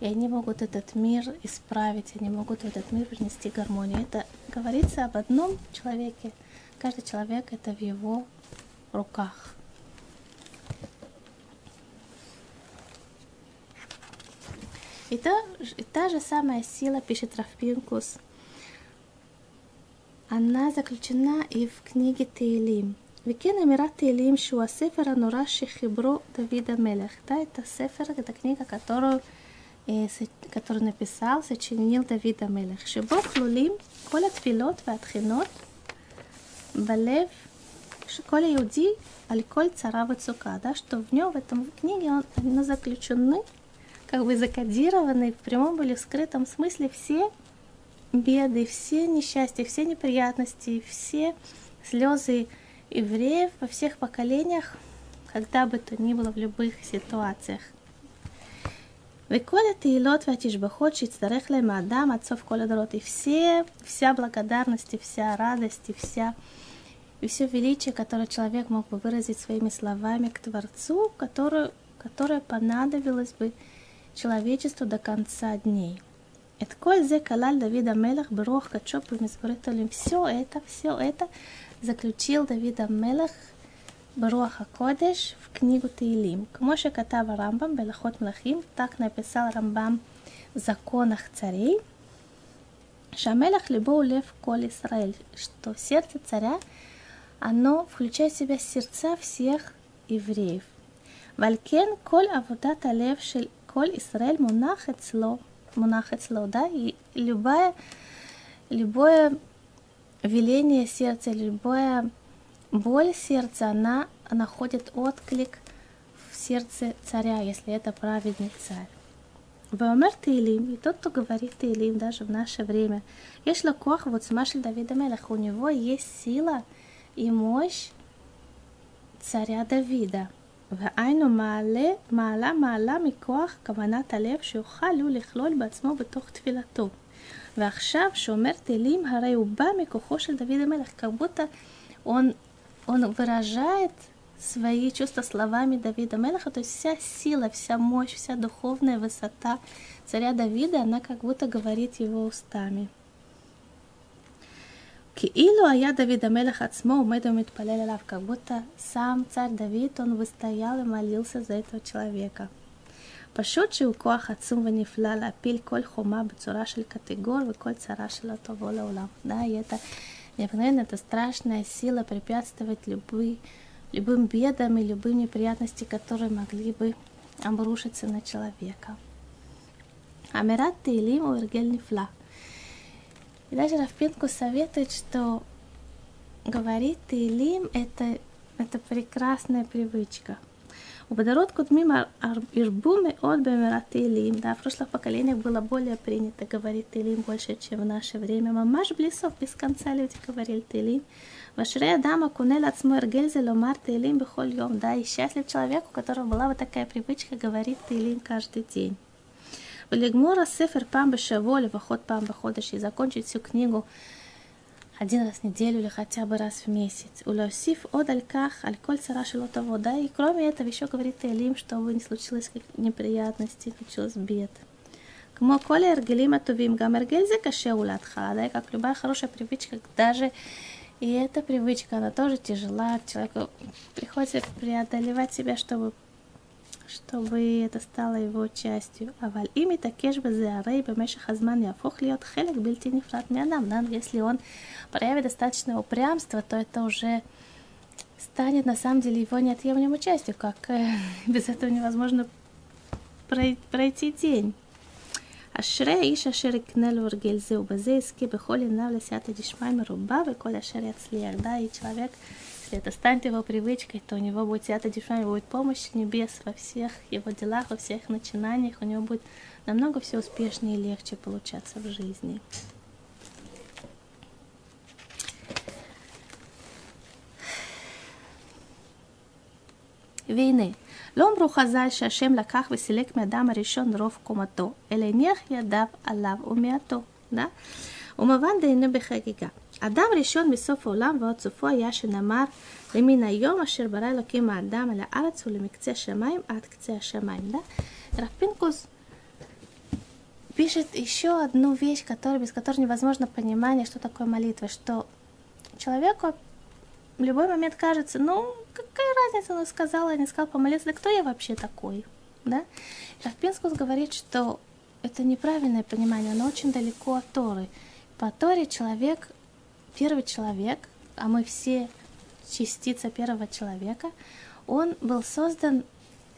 Speaker 1: и они могут этот мир исправить, они могут в этот мир принести гармонию. Это говорится об одном человеке. Каждый человек это в его руках. И та, и та же самая сила, пишет рав Пинкус, она заключена и в книге Теилим. וכן אמירת תהילים שהוא ספר הנורא שחיברו דוד המלך. Да, это ספר, это книга, которую, э, которую написал, сочинил דוד המלך. שבו כלולים, כל התפילות והתחינות, בלב, כל יהודי, על כל צרה וצוקה. Да, что в нем, в этом книге, он, они заключены, как бы закодированы в прямом или в скрытом смысле все беды, все несчастья, все неприятности, все слезы, евреев во всех поколениях, когда бы то ни было в любых ситуациях. וכל התהילות והתשבחות שיצטרך להם האדם עד סוף כל הדורות. И все, вся благодарность, и вся радость, и вся и все величие, которое человек мог бы выразить своими словами к Творцу, которое, которое понадобилось бы человечеству до конца дней. Это коль зе калаль Давида Мелах, Берох, Качоп и Все это, все это заключил Давид המלך ברוח הקודש в книгу Таилим. כמו שכתב הרמב"ם בהלכות מלכים, так написал Рамбам в законах царей, שהמלך ליבו הוא לב כל ישראל, что сердце царя, оно включает в себя сердца всех евреев. ועל כן כל עבודת הלב של כל ישראל מונח мунах эцло, да, и любое, любое веление сердца, любая боль сердца, она находит отклик в сердце царя, если это праведный царь. Ваомер Таилим, и тот, кто говорит Таилим даже в наше время, Если Кох, вот Смашель Давида Мелех, у него есть сила и мощь царя Давида – והיינו מעלה, מעלה מעלה מכוח כוונת הלב שיוכל הוא לכלול בעצמו בתוך תפילתו. ועכשיו שאומר תהילים, הרי הוא бам מכוחו של דוד המלך, как будто он, он выражает свои чувства словами Давида Мелеха, то есть вся сила, вся мощь, вся духовная высота царя Давида, она как будто говорит его устами. כאילו היה דוד המלך עצמו עומד ומתפלל אליו, как будто сам царь Давид, он выстоял и молился за этого человека. פשוט שהוא כוח עצום ונפלא להפיל כל חומה בצורה של קטגור וכל צרה שלא תבוא לעולם. Да, и это необыкновенно, это страшная сила препятствовать любые, любым бедам и любым неприятностям, которые могли бы обрушиться на человека. Амират Тейлим у Иргель Нефла. и даже Равпинку советует, что говорит Илим – это, это прекрасная привычка. У Бадарот Кудмим Ирбуме от Бемират Илим. Да, в прошлых поколениях было более принято говорить Илим больше, чем в наше время. Мамаш Блисов без конца люди говорили Илим. Вашрея дама кунель от Смуэргельзе ломар Илим бихоль Да, и счастлив человек, у которого была вот такая привычка говорить Илим каждый день. Легмора Сефер Памбаша воли выход Памбаходыш, и закончить всю книгу один раз в неделю или хотя бы раз в месяц. У Улеосиф от альках, альколь цара шилотово, да, и кроме этого еще говорит Элим, чтобы не случилось как неприятности, не случилось бед. Кмо коли эргелим атувим гам эргельзе каше улатхала, да, и как любая хорошая привычка, даже и эта привычка, она тоже тяжела, человеку приходится преодолевать себя, чтобы чтобы это стало его частью. אבל אם יתעקש בזה, הרי במשך הזמן יהפוך להיות חלק בלתי נפרד מאדם. Да? Если он проявит достаточно упрямства, то это уже станет на самом деле его неотъемлемой частью, как э, без этого невозможно пройти день. אשרי האיש אשר יקנה לו הרגל זה ובזה יזכה בכל עיניו לסייעתא דשמיא מרובה וכל אשר יצליח. Да, и человек если это станет его привычкой, то у него будет свято дешевле, будет помощь небес во всех его делах, во всех начинаниях, у него будет намного все успешнее и легче получаться в жизни. והנה, לא אמרו חז"ל שהשם לקח וסילק מאדם הראשון רוב קומתו, אלא הניח ידיו עליו ומעטו, да? ומובן דהנה בחגיגה. אדם ראשון מסוף העולם ועוד סופו היה שנאמר למן היום אשר ברא אלוקים האדם על הארץ ולמקצה השמיים עד קצה השמיים. Да? Рафпинкус пишет еще одну вещь, которая, без которой невозможно понимание, что такое молитва, что человеку в любой момент кажется, ну, какая разница, он сказал, не сказал помолиться, да кто я вообще такой, да? Рафпинскус говорит, что это неправильное понимание, оно очень далеко от Торы. По Торе человек первый человек, а мы все частица первого человека, он был создан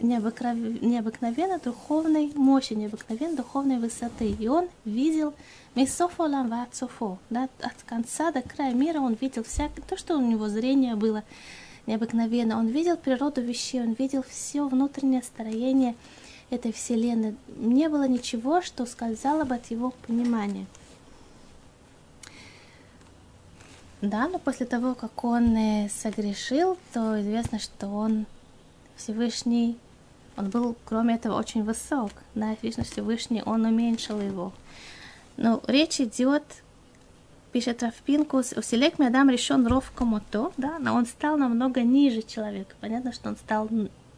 Speaker 1: необыкновенно духовной мощи, необыкновенно духовной высоты. И он видел Мисофо Ламвацофо, да, от конца до края мира он видел всякое, то, что у него зрение было необыкновенно. Он видел природу вещей, он видел все внутреннее строение этой вселенной. Не было ничего, что скользало бы от его понимания. Да, но после того, как он э, согрешил, то известно, что он Всевышний, он был, кроме этого, очень высок. Да, видно, Всевышний, он уменьшил его. Но речь идет, пишет Рафпинкус, «Уселек Адам решен ров комото», да, но он стал намного ниже человека. Понятно, что он стал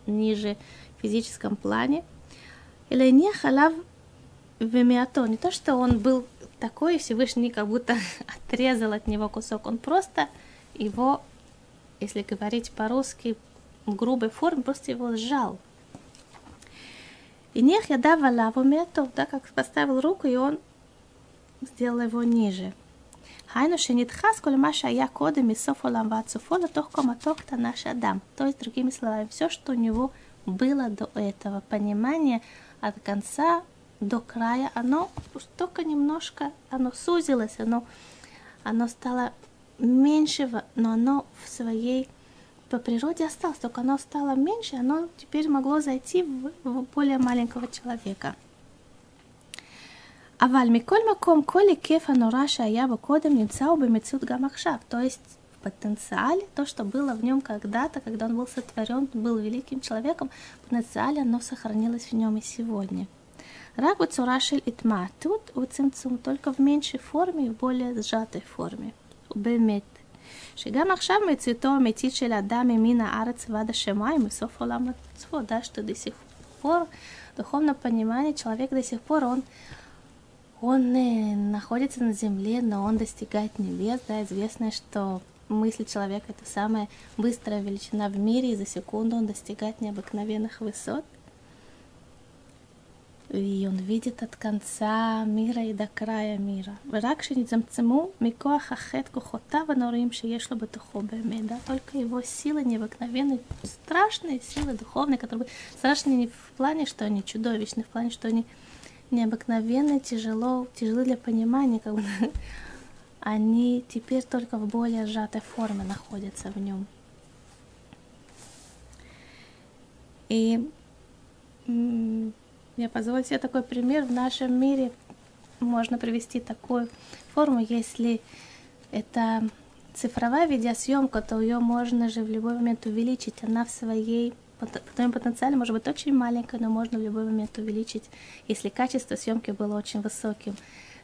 Speaker 1: ниже в физическом плане. Или не халав Вемиато, не то, что он был такой, Всевышний как будто отрезал от него кусок, он просто его, если говорить по-русски, в грубой форме, просто его сжал. И нех я давала в да, как поставил руку, и он сделал его ниже. Хайну шенитхас, коль маша я кодами софолам вацуфола, тохко матокта наш Адам. То есть, другими словами, все, что у него было до этого понимания от конца до края, оно только немножко, оно сузилось, оно, оно стало меньше, но оно в своей по природе осталось, только оно стало меньше, оно теперь могло зайти в, в более маленького человека. אבל מכל מקום, כל היקף הנורא שהיה בו קודם נמצא הוא במציאות גם עכשיו. То есть в потенциале, то, что было в нем когда-то, когда он был сотворен, был великим человеком, в потенциале оно сохранилось в нем и сегодня. רק בצורה של התמעטות וצמצום, только в меньшей форме, в более сжатой форме. ובאמת, שגם עכשיו מציאותו האמיתית של האדם ממין הארץ ועד השמיים, מסוף עולם עצמו, да, что до сих пор в духовном понимании человек до сих пор, он, он э, находится на земле, но он достигает небес, да, известно, что мысль человека это самая быстрая величина в мире, и за секунду он достигает необыкновенных высот. И он видит от конца мира и до края мира. ורק שנצמצמו מכוח החטא כוחותיו הנוראים שיש לו בתוכו באמת, да, только его силы необыкновенные, страшные силы духовные, которые страшные не в плане, что они чудовищные, в плане, что они необыкновенные, тяжело, тяжелы для понимания, как бы, они теперь только в более сжатой форме находятся в нем. И я позволю себе такой пример. В нашем мире можно привести такую форму, если это цифровая видеосъемка, то ее можно же в любой момент увеличить. Она в своей в потенциале может быть очень маленькая, но можно в любой момент увеличить, если качество съемки было очень высоким.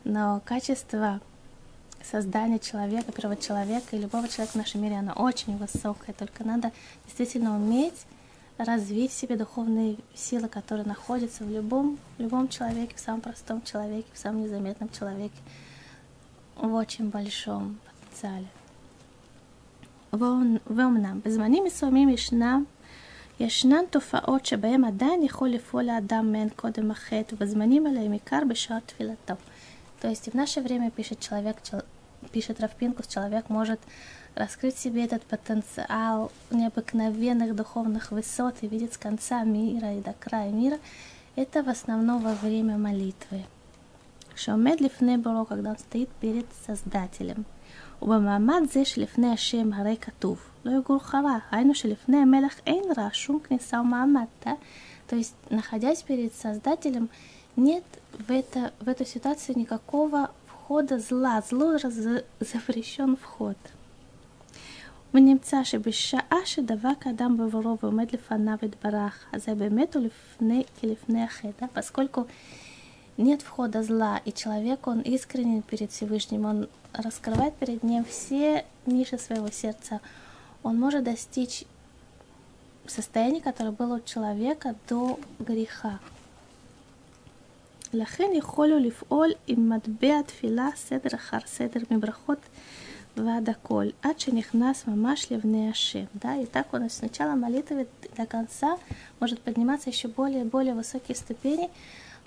Speaker 1: Но качество создания человека, первого человека и любого человека в нашем мире, оно очень высокое. Только надо действительно уметь развить в себе духовные силы, которые находятся в любом, в любом человеке, в самом простом человеке, в самом незаметном человеке, в очень большом потенциале. ואומנם, בזמנים מסוימים ישנם, ישנן תופעות שבהם עדיין יכול לפעול האדם מעין קודם החטא, ובזמנים האלה הם עיקר בשעת תפילתו. То есть в наше время, пишет человек, пишет Равпинкус, человек может раскрыть в себе этот потенциал необыкновенных духовных высот и видеть с конца мира и до края мира, это в основном во время молитвы. שעומד לפני בורו, когда он стоит перед Создателем. ובמעמד זה שלפני השם הרי כתוב, לא יגור חרה, היינו שלפני המלך אין רע, שום כניסה ומעמד, да? То есть, находясь перед Создателем, нет в, это, в эту ситуацию никакого входа зла, зло запрещен вход. ונמצא שבשעה שדבק האדם בבורו ועומד לפניו יתברך, אז זה באמת הוא לפני, כלפני החטא, поскольку нет входа зла, и человек, он искренен перед Всевышним, он раскрывает перед ним все ниши своего сердца, он может достичь состояния, которое было у человека до греха. לכן יכולו לפעול עם מטבע תפילה סדר אחר סדר מברכות вадаколь, ачених нас мамаш левны. Да, и так у нас сначала молитвы до конца может подниматься еще более и более высокие ступени,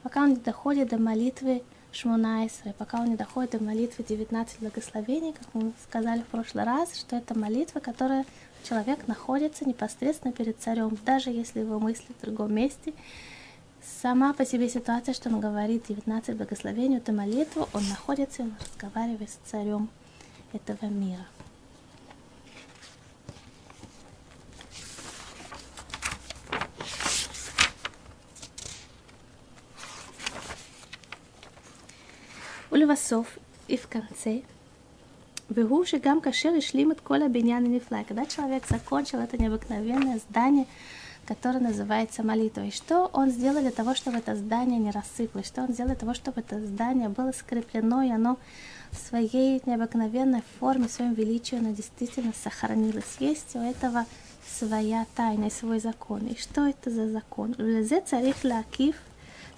Speaker 1: пока он не доходит до молитвы Шмунайсры, пока он не доходит до молитвы 19 благословений, как мы сказали в прошлый раз, что это молитва, которая человек находится непосредственно перед царем, даже если его мысли в другом месте. Сама по себе ситуация, что он говорит 19 благословений, эту молитву, он находится, он разговаривает с царем этого мира. ולבסוף, и в конце, והוא שגם כאשר השלים את כל הבניין הנפלא, когда человек закончил это необыкновенное здание, которое называется молитвой. Что он сделал для того, чтобы это здание не рассыпалось? Что он сделал для того, чтобы это здание было скреплено, и оно в своей необыкновенной форме, в своем величии, оно действительно сохранилось. Есть у этого своя тайна, свой закон. И что это за закон? לזה צריך להקיף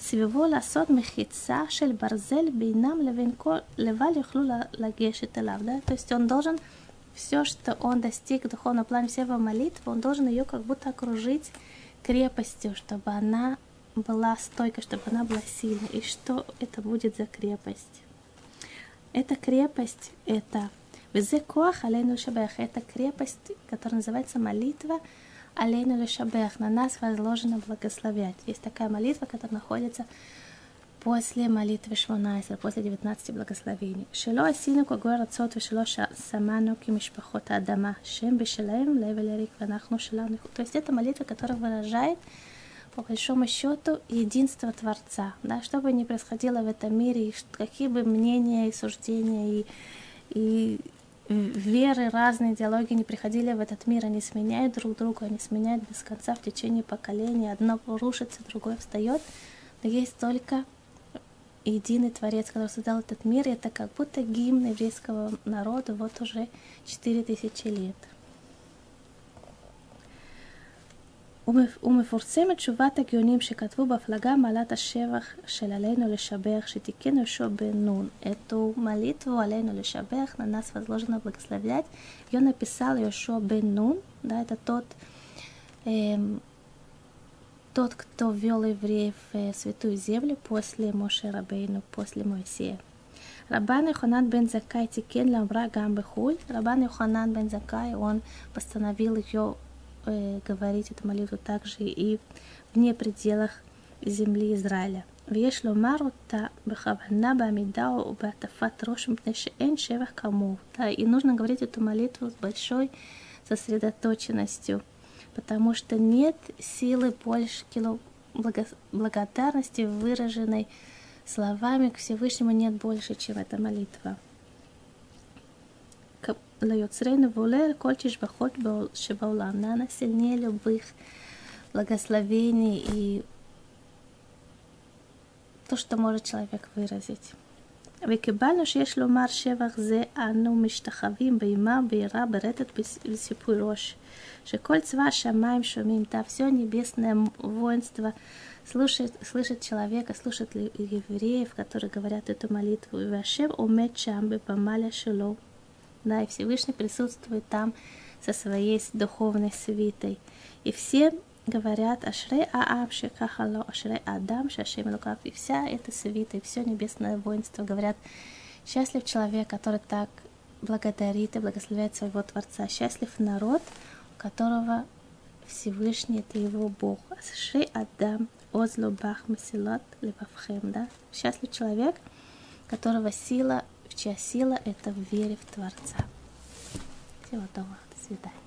Speaker 1: סביבו לעשות מחיצה של ברזל בינם לבין כל, לבל יוכלו לגשת אליו. Да? То есть он должен все, что он достиг в духовном плане, все его молитвы, он должен ее как будто окружить крепостью, чтобы она была стойкой, чтобы она была сильной. И что это будет за крепость? Это крепость, это Везекоах алейну шабех. Это крепость, которая называется молитва עלינו לשבח. На нас возложено благословять. Есть такая молитва, которая находится после молитвы Шмоне эсре, после 19 благословений. שלא עשנו כגויי הארצות ושלא שמנו כמשפחות האדמה. שהם בשלהם להבל וריק ואנחנו שלנו. То есть это молитва, которая выражает по большому счету единство Творца. Да, что бы ни происходило в этом мире, и какие бы мнения и суждения и, и веры, разные идеологии не приходили в этот мир, они сменяют друг друга, они сменяют без конца в течение поколений. Одно рушится, другое встает Но есть только единый Творец, который создал этот мир, и это как будто гимн еврейского народа вот уже 4000 лет. ומפורסמת תשובת הגאונים שכתבו בהפלגה מעלת השבח של עלינו לשבח, שתיקנו יהושע בן נון. Эту молитву עלינו לשבח, на нас возложено благословлять, ее написал Йошуа бен Нун, да, это тот, эм, тот, кто ввел евреев в святую землю после Моше Рабейну, после Моисея. Рабан Йоханан бен Закай тикен ламра гам бехуль. Рабан Йоханан бен Закай, он постановил ее э, говорить эту молитву также и вне пределах земли Израиля. ויש לומר אותה בכוונה בעמידה ובהטפת ראש מפני שאין שבח כמוהו. Да, и нужно говорить эту молитву с большой сосредоточенностью, потому что нет силы больше кило благодарности, выраженной словами к Всевышнему, нет больше, чем эта молитва. ליוצרנו ועולה כל תשבחות שבעולם. Наверное, сильнее любых благословений и то, что может человек выразить. וקיבלנו שיש לומר שבח זה אנו משתחווים באימה, ביראה, ברטט וסיפוי ראש. שכל צבא השמיים שומעים, да, все небесное воинство слушает, слышит человека, слушает евреев, которые говорят эту молитву. И Вашем умет шам бепамаля шело да, и Всевышний присутствует там со своей духовной свитой. И все говорят Ашрей Аам Шекахало, Ашрей Адам, Шашем Лукав, и вся эта свита, и все небесное воинство говорят, счастлив человек, который так благодарит и благословляет своего Творца, счастлив народ, у которого Всевышний это его Бог. Ашрей Адам, Озлубах Масилот Лебавхем, да, счастлив человек, которого сила чья сила – это в вере в Творца. Всего доброго, до свидания.